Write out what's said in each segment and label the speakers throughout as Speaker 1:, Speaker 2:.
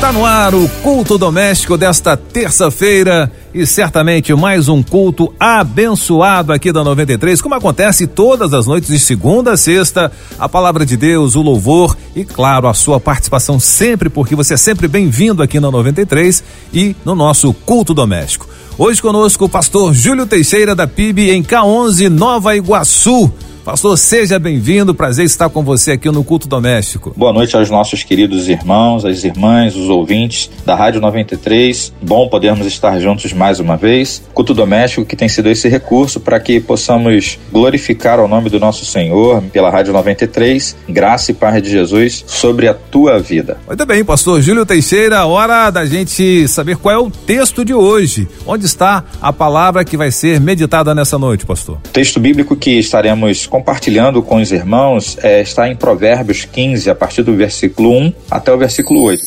Speaker 1: Está no ar o culto doméstico desta terça-feira e certamente mais um culto abençoado aqui da 93, como acontece todas as noites de segunda a sexta, a palavra de Deus, o louvor e claro, a sua participação sempre, porque você é sempre bem-vindo aqui na 93 e no nosso culto doméstico. Hoje conosco o pastor Júlio Teixeira da PIB em K11, Nova Iguaçu. Pastor, seja bem-vindo, prazer estar com você aqui no Culto Doméstico.
Speaker 2: Boa noite aos nossos queridos irmãos, as irmãs, os ouvintes da Rádio 93. Bom podermos estar juntos mais uma vez. Culto Doméstico que tem sido esse recurso para que possamos glorificar o nome do nosso Senhor pela Rádio 93. Graça e paz de Jesus sobre a tua vida.
Speaker 1: Muito bem, pastor Júlio Teixeira, hora da gente saber qual é o texto de hoje. Onde está a palavra que vai ser meditada nessa noite, pastor?
Speaker 2: O texto bíblico que estaremos compartilhando com os irmãos é, está em Provérbios 15, a partir do versículo 1 até o versículo 8.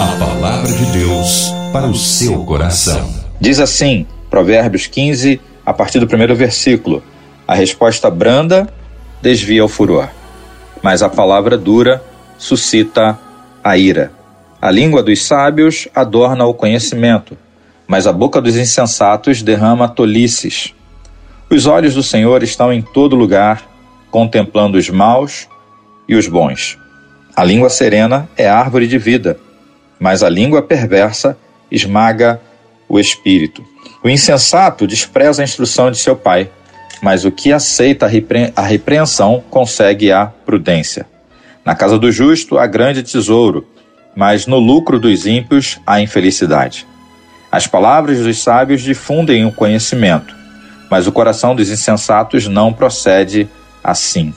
Speaker 3: A palavra de Deus para o seu coração.
Speaker 2: Diz assim, Provérbios 15, a partir do primeiro versículo: A resposta branda desvia o furor, mas a palavra dura suscita a ira. A língua dos sábios adorna o conhecimento, mas a boca dos insensatos derrama tolices. Os olhos do Senhor estão em todo lugar, contemplando os maus e os bons. A língua serena é árvore de vida, mas a língua perversa esmaga o espírito. O insensato despreza a instrução de seu pai, mas o que aceita a repreensão consegue a prudência. Na casa do justo há grande tesouro, mas no lucro dos ímpios há infelicidade. As palavras dos sábios difundem o conhecimento, mas o coração dos insensatos não procede assim.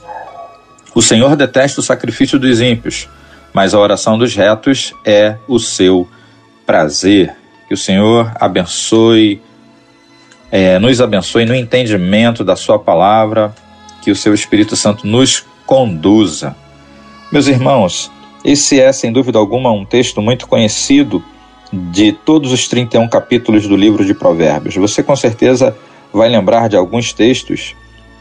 Speaker 2: O Senhor detesta o sacrifício dos ímpios, mas a oração dos retos é o seu prazer. Que o Senhor abençoe, é, nos abençoe no entendimento da Sua palavra, que o Seu Espírito Santo nos conduza. Meus irmãos, esse é, sem dúvida alguma, um texto muito conhecido de todos os 31 capítulos do livro de Provérbios. Você com certeza vai lembrar de alguns textos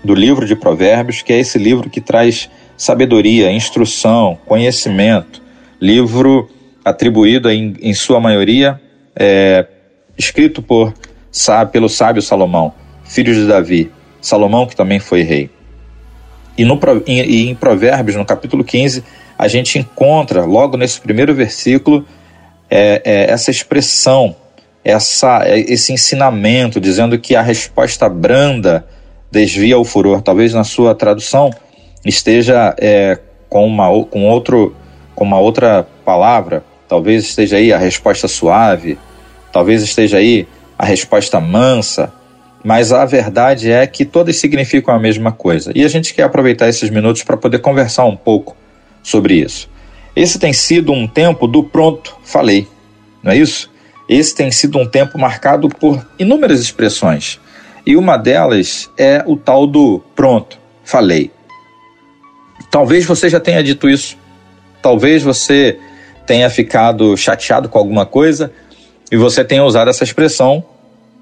Speaker 2: do livro de Provérbios, que é esse livro que traz sabedoria, instrução, conhecimento, livro atribuído em, em sua maioria, é, escrito por pelo sábio Salomão, filho de Davi, Salomão que também foi rei. E, no, em, Provérbios, no capítulo 15, a gente encontra, logo nesse primeiro versículo, é, é, essa expressão essa, esse ensinamento, dizendo que a resposta branda desvia o furor. Talvez na sua tradução esteja é, com, uma, com, outro, com uma outra palavra, talvez esteja aí a resposta suave, talvez esteja aí a resposta mansa, mas a verdade é que todas significam a mesma coisa. E a gente quer aproveitar esses minutos para poder conversar um pouco sobre isso. Esse tem sido um tempo do pronto, falei, não é isso? Esse tem sido um tempo marcado por inúmeras expressões. E uma delas é o tal do pronto, falei. Talvez você já tenha dito isso. Talvez você tenha ficado chateado com alguma coisa e você tenha usado essa expressão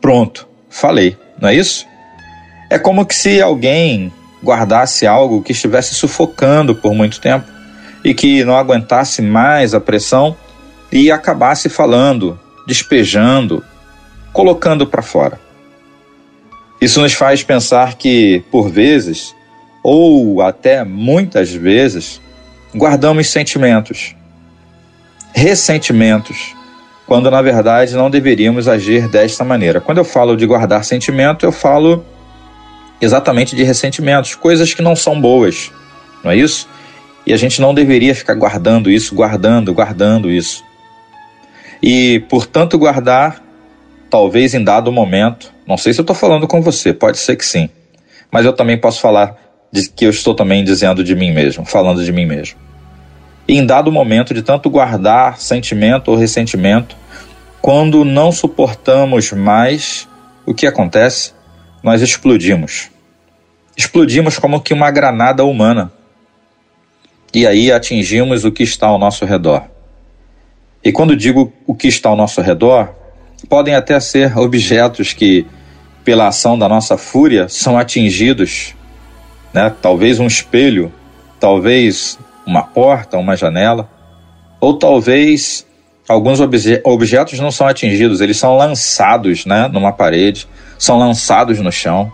Speaker 2: pronto, falei, não é isso? É como que se alguém guardasse algo que estivesse sufocando por muito tempo e que não aguentasse mais a pressão e acabasse falando, despejando, colocando para fora. Isso nos faz pensar que, por vezes, ou até muitas vezes, guardamos sentimentos, ressentimentos, quando na verdade não deveríamos agir desta maneira. Quando eu falo de guardar sentimento, eu falo exatamente de ressentimentos, coisas que não são boas, não é isso? E a gente não deveria ficar guardando isso, guardando, guardando isso. E, portanto, guardar, talvez em dado momento, não sei se eu estou falando com você, pode ser que sim, mas eu também posso falar de que eu estou também dizendo de mim mesmo, falando de mim mesmo. E em dado momento de tanto guardar sentimento ou ressentimento, quando não suportamos mais, o que acontece? Nós explodimos. Explodimos como que uma granada humana. E aí atingimos o que está ao nosso redor. E quando digo o que está ao nosso redor, podem até ser objetos que, pela ação da nossa fúria, são atingidos, né? talvez um espelho, talvez uma porta, uma janela, ou talvez alguns obje objetos não são atingidos, eles são lançados né, numa parede, são lançados no chão,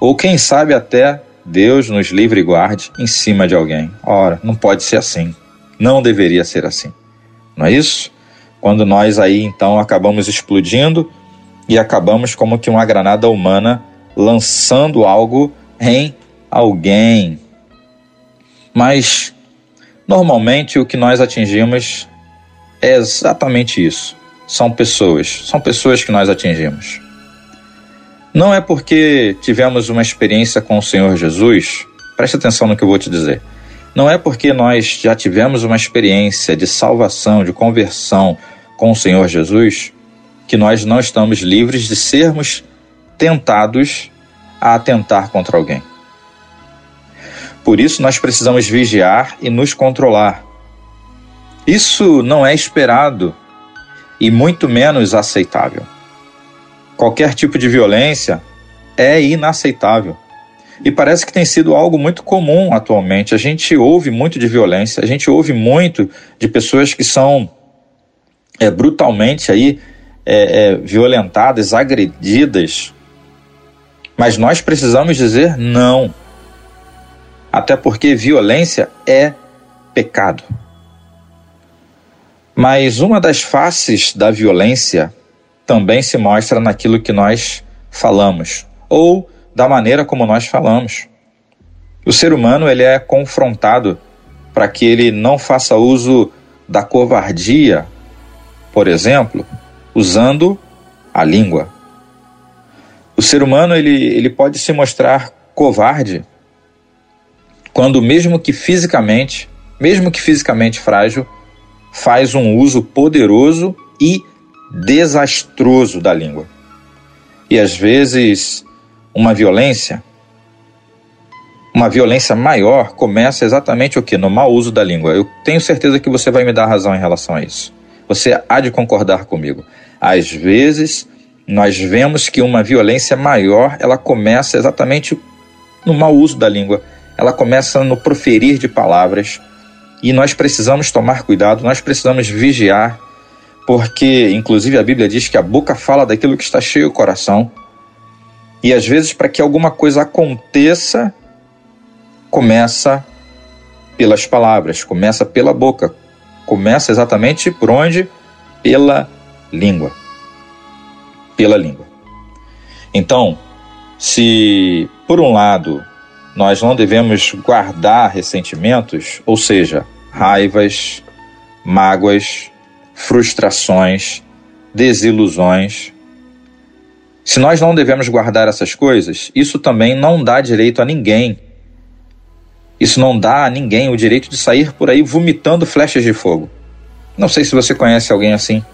Speaker 2: ou quem sabe até Deus nos livre e guarde em cima de alguém. Ora, não pode ser assim. Não deveria ser assim. Não é isso? Quando nós aí então acabamos explodindo e acabamos como que uma granada humana lançando algo em alguém. Mas normalmente o que nós atingimos é exatamente isso. São pessoas, são pessoas que nós atingimos. Não é porque tivemos uma experiência com o Senhor Jesus, preste atenção no que eu vou te dizer. Não é porque nós já tivemos uma experiência de salvação, de conversão com o Senhor Jesus, que nós não estamos livres de sermos tentados a atentar contra alguém. Por isso, nós precisamos vigiar e nos controlar. Isso não é esperado e muito menos aceitável. Qualquer tipo de violência é inaceitável. E parece que tem sido algo muito comum atualmente. A gente ouve muito de violência, a gente ouve muito de pessoas que são é, brutalmente aí é, é, violentadas, agredidas. Mas nós precisamos dizer não. Até porque violência é pecado. Mas uma das faces da violência também se mostra naquilo que nós falamos ou da maneira como nós falamos. O ser humano ele é confrontado para que ele não faça uso da covardia, por exemplo, usando a língua. O ser humano ele, ele pode se mostrar covarde quando mesmo que fisicamente, mesmo que fisicamente frágil, faz um uso poderoso e desastroso da língua. E às vezes uma violência, uma violência maior começa exatamente o que? No mau uso da língua. Eu tenho certeza que você vai me dar razão em relação a isso. Você há de concordar comigo. Às vezes nós vemos que uma violência maior ela começa exatamente no mau uso da língua. Ela começa no proferir de palavras e nós precisamos tomar cuidado, nós precisamos vigiar porque inclusive a Bíblia diz que a boca fala daquilo que está cheio o coração. E às vezes, para que alguma coisa aconteça, começa pelas palavras, começa pela boca, começa exatamente por onde? Pela língua. Pela língua. Então, se por um lado nós não devemos guardar ressentimentos, ou seja, raivas, mágoas, frustrações, desilusões. Se nós não devemos guardar essas coisas, isso também não dá direito a ninguém. Isso não dá a ninguém o direito de sair por aí vomitando flechas de fogo. Não sei se você conhece alguém assim,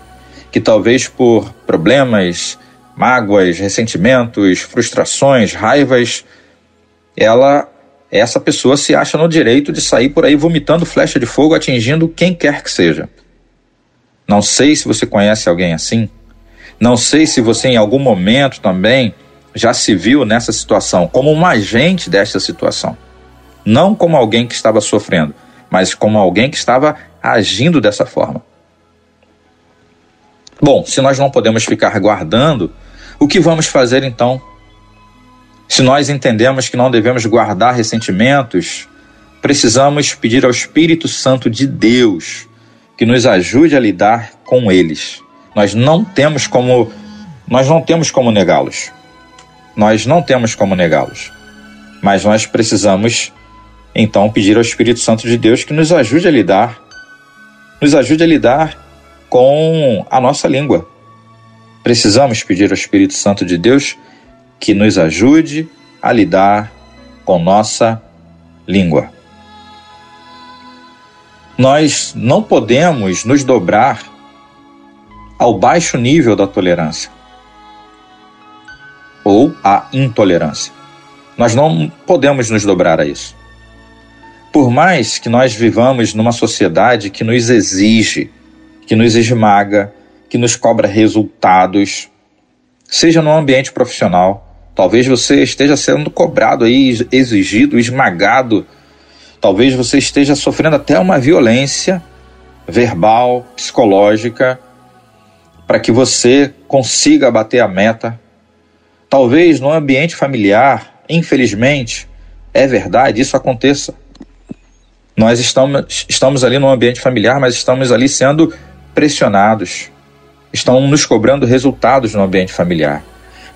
Speaker 2: que talvez por problemas, mágoas, ressentimentos, frustrações, raivas, ela essa pessoa se acha no direito de sair por aí vomitando flecha de fogo atingindo quem quer que seja. Não sei se você conhece alguém assim. Não sei se você em algum momento também já se viu nessa situação, como um agente desta situação. Não como alguém que estava sofrendo, mas como alguém que estava agindo dessa forma. Bom, se nós não podemos ficar guardando, o que vamos fazer então? Se nós entendemos que não devemos guardar ressentimentos, precisamos pedir ao Espírito Santo de Deus que nos ajude a lidar com eles. Nós não temos como nós não temos como negá-los. Nós não temos como negá-los. Mas nós precisamos então pedir ao Espírito Santo de Deus que nos ajude a lidar nos ajude a lidar com a nossa língua. Precisamos pedir ao Espírito Santo de Deus que nos ajude a lidar com nossa língua. Nós não podemos nos dobrar ao baixo nível da tolerância ou à intolerância. Nós não podemos nos dobrar a isso. Por mais que nós vivamos numa sociedade que nos exige, que nos esmaga, que nos cobra resultados, seja no ambiente profissional. Talvez você esteja sendo cobrado aí, exigido, esmagado. Talvez você esteja sofrendo até uma violência verbal, psicológica, para que você consiga bater a meta. Talvez no ambiente familiar, infelizmente, é verdade, isso aconteça. Nós estamos, estamos ali no ambiente familiar, mas estamos ali sendo pressionados. Estão nos cobrando resultados no ambiente familiar.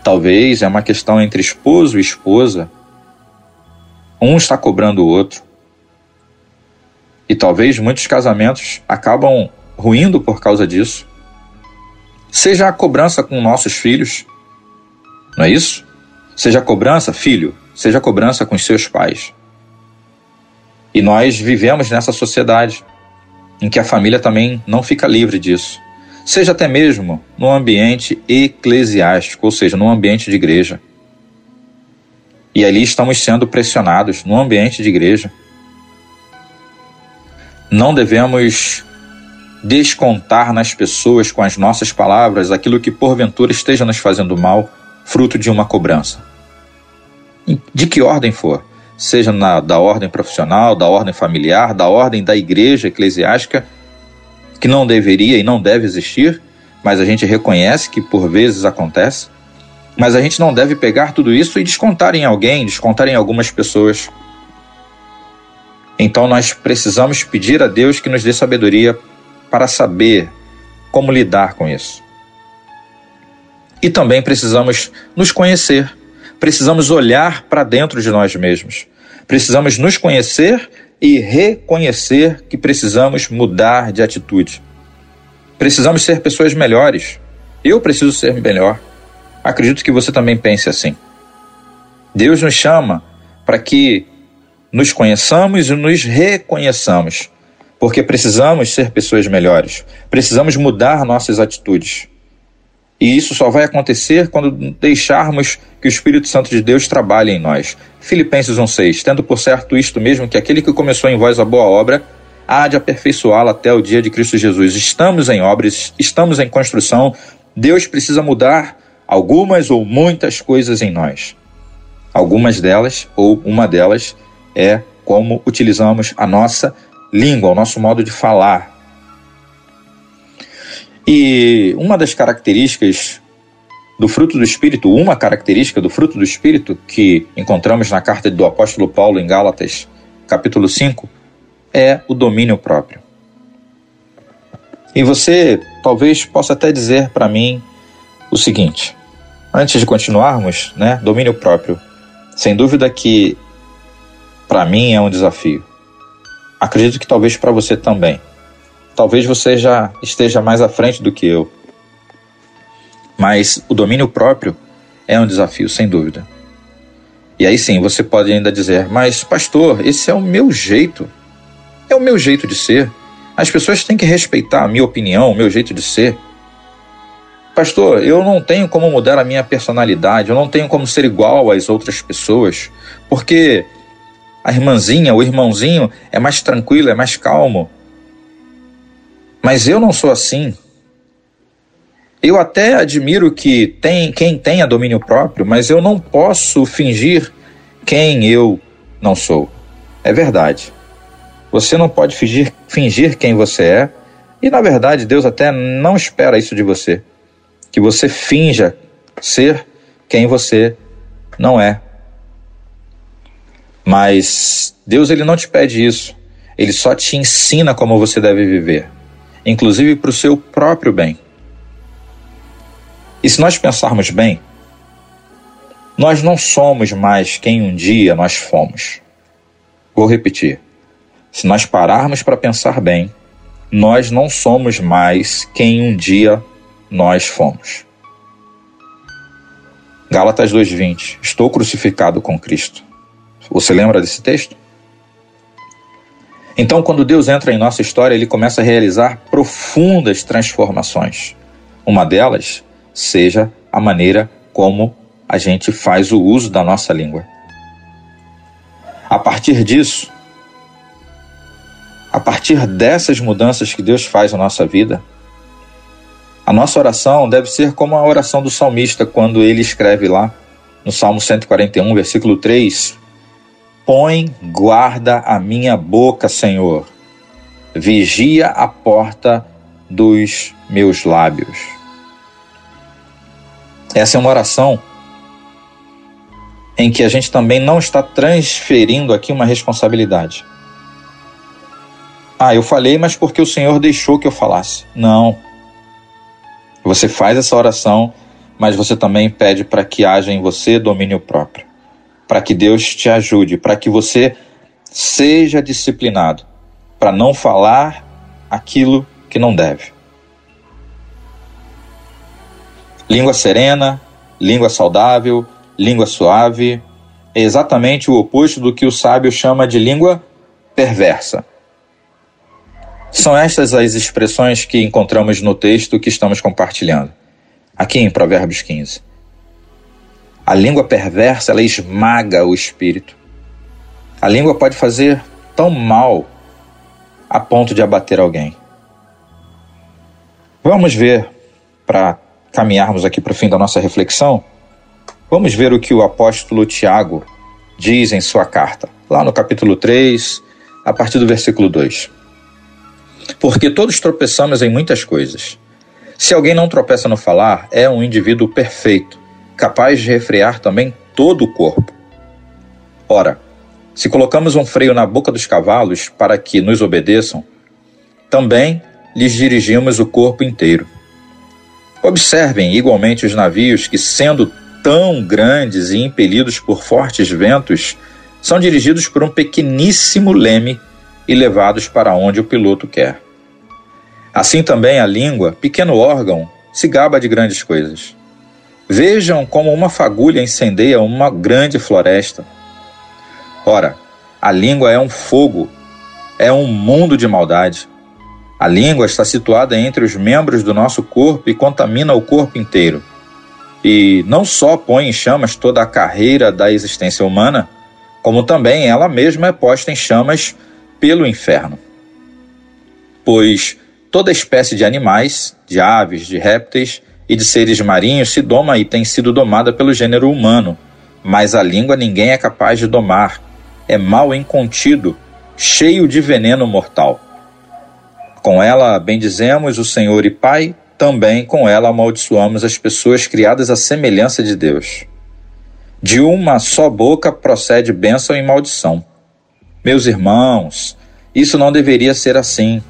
Speaker 2: Talvez é uma questão entre esposo e esposa. Um está cobrando o outro. E talvez muitos casamentos acabam ruindo por causa disso. Seja a cobrança com nossos filhos, não é isso? Seja a cobrança, filho, seja a cobrança com seus pais. E nós vivemos nessa sociedade em que a família também não fica livre disso. Seja até mesmo no ambiente eclesiástico, ou seja, no ambiente de igreja. E ali estamos sendo pressionados no ambiente de igreja. Não devemos descontar nas pessoas com as nossas palavras aquilo que porventura esteja nos fazendo mal, fruto de uma cobrança. De que ordem for, seja na, da ordem profissional, da ordem familiar, da ordem da igreja eclesiástica, que não deveria e não deve existir, mas a gente reconhece que por vezes acontece. Mas a gente não deve pegar tudo isso e descontar em alguém, descontar em algumas pessoas. Então nós precisamos pedir a Deus que nos dê sabedoria para saber como lidar com isso. E também precisamos nos conhecer, precisamos olhar para dentro de nós mesmos, precisamos nos conhecer e reconhecer que precisamos mudar de atitude. Precisamos ser pessoas melhores. Eu preciso ser melhor. Acredito que você também pense assim. Deus nos chama para que nos conheçamos e nos reconheçamos, porque precisamos ser pessoas melhores, precisamos mudar nossas atitudes. E isso só vai acontecer quando deixarmos que o Espírito Santo de Deus trabalhe em nós. Filipenses 1,6: Tendo por certo isto mesmo, que aquele que começou em vós a boa obra, há de aperfeiçoá-la até o dia de Cristo Jesus. Estamos em obras, estamos em construção. Deus precisa mudar algumas ou muitas coisas em nós. Algumas delas, ou uma delas, é como utilizamos a nossa língua, o nosso modo de falar. E uma das características do fruto do Espírito, uma característica do fruto do Espírito que encontramos na carta do apóstolo Paulo em Gálatas, capítulo 5, é o domínio próprio. E você talvez possa até dizer para mim o seguinte: antes de continuarmos, né, domínio próprio. Sem dúvida que para mim é um desafio. Acredito que talvez para você também. Talvez você já esteja mais à frente do que eu. Mas o domínio próprio é um desafio, sem dúvida. E aí sim, você pode ainda dizer: Mas, pastor, esse é o meu jeito. É o meu jeito de ser. As pessoas têm que respeitar a minha opinião, o meu jeito de ser. Pastor, eu não tenho como mudar a minha personalidade, eu não tenho como ser igual às outras pessoas, porque a irmãzinha, o irmãozinho é mais tranquilo, é mais calmo. Mas eu não sou assim. Eu até admiro que tem quem tenha domínio próprio, mas eu não posso fingir quem eu não sou. É verdade. Você não pode fingir, fingir quem você é, e na verdade Deus até não espera isso de você. Que você finja ser quem você não é. Mas Deus ele não te pede isso. Ele só te ensina como você deve viver, inclusive para o seu próprio bem. E se nós pensarmos bem, nós não somos mais quem um dia nós fomos. Vou repetir. Se nós pararmos para pensar bem, nós não somos mais quem um dia nós fomos. Gálatas 2:20 Estou crucificado com Cristo. Você lembra desse texto? Então, quando Deus entra em nossa história, ele começa a realizar profundas transformações. Uma delas seja a maneira como a gente faz o uso da nossa língua. A partir disso, a partir dessas mudanças que Deus faz na nossa vida, A nossa oração deve ser como a oração do salmista, quando ele escreve lá no Salmo 141, versículo 3: Põe guarda a minha boca, Senhor, vigia a porta dos meus lábios. Essa é uma oração em que a gente também não está transferindo aqui uma responsabilidade. Ah, eu falei, mas porque o Senhor deixou que eu falasse. Não. Você faz essa oração, mas você também pede para que haja em você domínio próprio. Para que Deus te ajude, para que você seja disciplinado, para não falar aquilo que não deve. Língua serena, língua saudável, língua suave, é exatamente o oposto do que o sábio chama de língua perversa. São estas as expressões que encontramos no texto que estamos compartilhando, aqui em Provérbios 15. A língua perversa, ela esmaga o espírito. A língua pode fazer tão mal a ponto de abater alguém. Vamos ver, para caminharmos aqui para o fim da nossa reflexão, vamos ver o que o apóstolo Tiago diz em sua carta, lá no capítulo 3, a partir do versículo 2 porque todos tropeçamos em muitas coisas. Se alguém não tropeça no falar, é um indivíduo perfeito, capaz de refrear também todo o corpo. Ora, se colocamos um freio na boca dos cavalos para que nos obedeçam, também lhes dirigimos o corpo inteiro. Observem igualmente os navios que, sendo tão grandes e impelidos por fortes ventos, são dirigidos por um pequeníssimo leme e levados para onde o piloto quer. Assim também a língua, pequeno órgão, se gaba de grandes coisas. Vejam como uma fagulha incendeia uma grande floresta. Ora, a língua é um fogo, é um mundo de maldade. A língua está situada entre os membros do nosso corpo e contamina o corpo inteiro. E não só põe em chamas toda a carreira da existência humana, como também ela mesma é posta em chamas pelo inferno. Pois toda espécie de animais, de aves, de répteis e de seres marinhos se doma e tem sido domada pelo gênero humano, mas a língua ninguém é capaz de domar. É mal incontido, cheio de veneno mortal. Com ela bendizemos o Senhor e Pai, também com ela amaldiçoamos as pessoas criadas à semelhança de Deus. De uma só boca procede bênção e maldição. Meus irmãos, isso não deveria ser assim.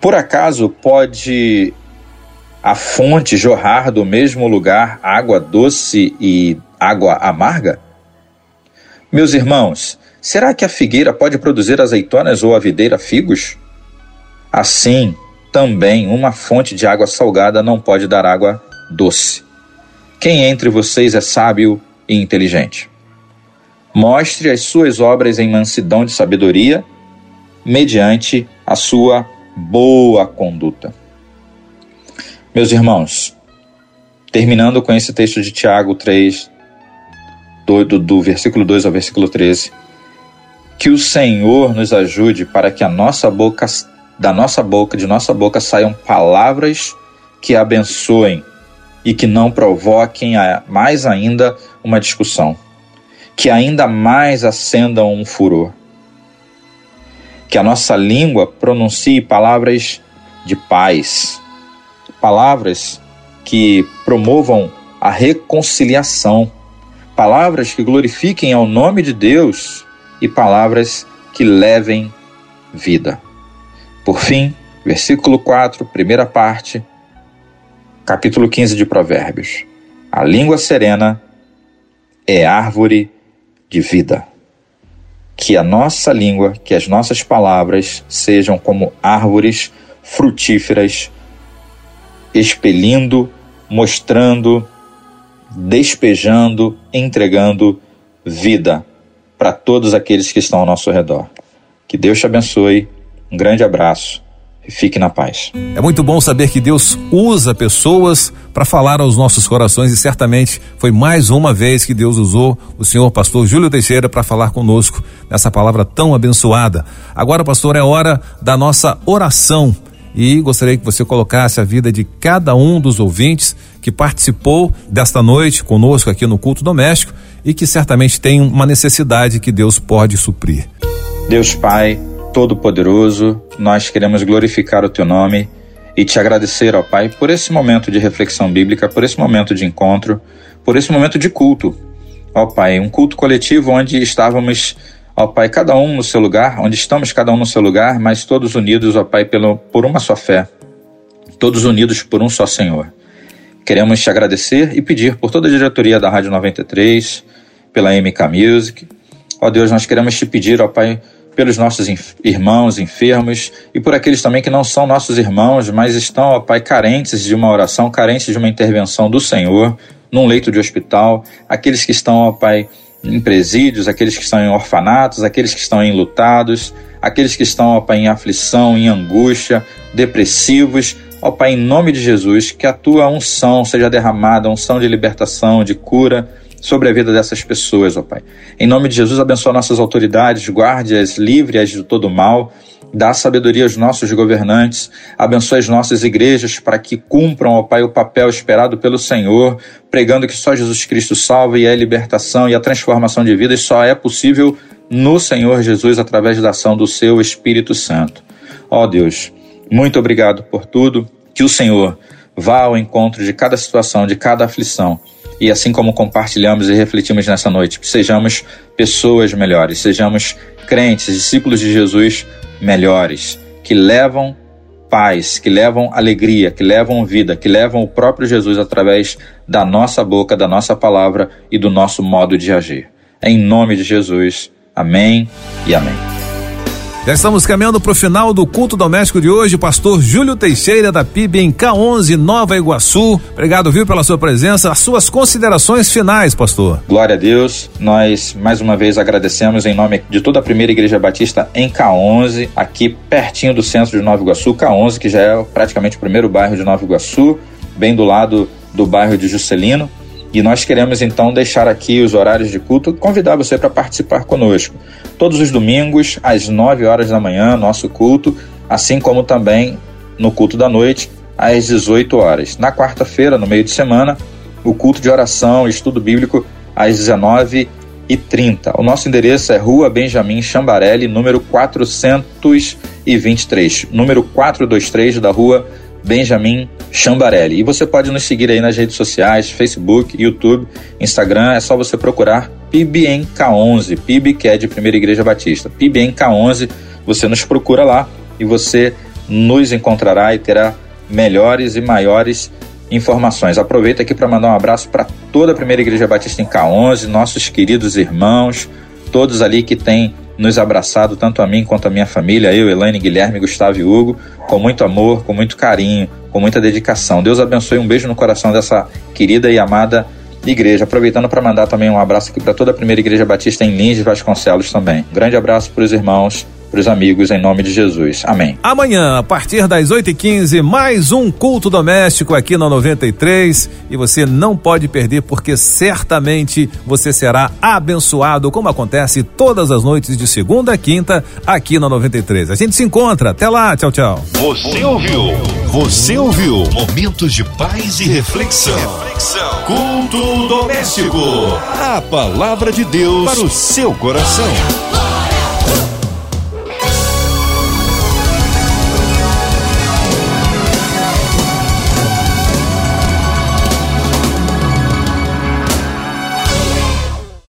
Speaker 2: Por acaso pode a fonte jorrar do mesmo lugar água doce e água amarga? Meus irmãos, será que a figueira pode produzir azeitonas ou a videira figos? Assim, também uma fonte de água salgada não pode dar água doce. Quem entre vocês é sábio e inteligente? Mostre as suas obras em mansidão de sabedoria, mediante a sua boa conduta. Meus irmãos, terminando com esse texto de Tiago 3, do, do, do versículo 2 ao versículo 13, que o Senhor nos ajude para que a nossa boca, da nossa boca, de nossa boca saiam palavras que abençoem e que não provoquem a, mais ainda uma discussão, que ainda mais acendam um furor. Que a nossa língua pronuncie palavras de paz, palavras que promovam a reconciliação, palavras que glorifiquem ao nome de Deus e palavras que levem vida. Por fim, versículo 4, primeira parte, capítulo 15 de Provérbios. A língua serena é árvore de vida que a nossa língua, que as nossas palavras sejam como árvores frutíferas, expelindo, mostrando, despejando, entregando vida para todos aqueles que estão ao nosso redor. Que Deus te abençoe. Um grande abraço e fique na paz.
Speaker 1: É muito bom saber que Deus usa pessoas para falar aos nossos corações e certamente foi mais uma vez que Deus usou o senhor pastor Júlio Teixeira para falar conosco nessa palavra tão abençoada. Agora, pastor, é hora da nossa oração e gostaria que você colocasse a vida de cada um dos ouvintes que participou desta noite conosco aqui no culto doméstico e que certamente tem uma necessidade que Deus pode suprir.
Speaker 2: Deus Pai, Todo-Poderoso, nós queremos glorificar o Teu nome e te agradecer, ó Pai, por esse momento de reflexão bíblica, por esse momento de encontro, por esse momento de culto. Ó Pai, um culto coletivo onde estávamos, ó Pai, cada um no seu lugar, onde estamos cada um no seu lugar, mas todos unidos, ó Pai, pelo, por uma só fé, todos unidos por um só Senhor. Queremos te agradecer e pedir por toda a diretoria da Rádio 93, pela MK Music. Ó Deus, nós queremos te pedir, ó Pai, pelos nossos irmãos enfermos e por aqueles também que não são nossos irmãos, mas estão, ó Pai, carentes de uma oração, carentes de uma intervenção do Senhor num leito de hospital, aqueles que estão, ó Pai, em presídios, aqueles que estão em orfanatos, aqueles que estão enlutados, aqueles que estão, ó Pai, em aflição, em angústia, depressivos. Ó Pai, em nome de Jesus, que a tua unção seja derramada, unção de libertação, de cura, sobre a vida dessas pessoas, ó Pai. Em nome de Jesus, abençoa nossas autoridades, guarde-as, livre-as de todo mal, dá sabedoria aos nossos governantes, abençoa as nossas igrejas para que cumpram, ó Pai, o papel esperado pelo Senhor, pregando que só Jesus Cristo salva e é a libertação e a transformação de vidas só é possível no Senhor Jesus através da ação do seu Espírito Santo. Ó Deus, muito obrigado por tudo, que o Senhor vá ao encontro de cada situação, de cada aflição e assim como compartilhamos e refletimos nessa noite, sejamos pessoas melhores, sejamos crentes, discípulos de Jesus melhores, que levam paz, que levam alegria, que levam vida, que levam o próprio Jesus através da nossa boca, da nossa palavra e do nosso modo de agir. Em nome de Jesus. Amém e amém.
Speaker 1: Já estamos caminhando para o final do culto doméstico de hoje. Pastor Júlio Teixeira, da PIB em K11, Nova Iguaçu. Obrigado, viu, pela sua presença. As suas considerações finais, pastor.
Speaker 2: Glória a Deus. Nós, mais uma vez, agradecemos em nome de toda a primeira Igreja Batista em K11, aqui pertinho do centro de Nova Iguaçu. K11, que já é praticamente o primeiro bairro de Nova Iguaçu, bem do lado do bairro de Juscelino. E nós queremos então deixar aqui os horários de culto, convidar você para participar conosco. Todos os domingos, às 9 horas da manhã, nosso culto, assim como também no culto da noite, às 18 horas. Na quarta-feira, no meio de semana, o culto de oração e estudo bíblico às 19 e 30. O nosso endereço é Rua Benjamin Chambarelli, número 423, número 423 da Rua Benjamin Chambarelli. E você pode nos seguir aí nas redes sociais, Facebook, YouTube, Instagram, é só você procurar PIBNK11, PIB que é de Primeira Igreja Batista. PIBNK11, você nos procura lá e você nos encontrará e terá melhores e maiores informações. Aproveito aqui para mandar um abraço para toda a Primeira Igreja Batista em K11, nossos queridos irmãos, todos ali que têm nos abraçado, tanto a mim quanto a minha família, eu, Elaine, Guilherme, Gustavo e Hugo, com muito amor, com muito carinho, com muita dedicação. Deus abençoe, um beijo no coração dessa querida e amada igreja. Aproveitando para mandar também um abraço aqui para toda a primeira igreja batista em Lins de Vasconcelos também. Um grande abraço para os irmãos para os amigos, em nome de Jesus. Amém.
Speaker 1: Amanhã, a partir das 8h15, mais um culto doméstico aqui na 93. E você não pode perder, porque certamente você será abençoado, como acontece todas as noites de segunda a quinta, aqui na 93. A gente se encontra. Até lá. Tchau, tchau.
Speaker 3: Você ouviu? Você ouviu? Momentos de paz e reflexão. reflexão. Culto doméstico. A palavra de Deus para o seu coração.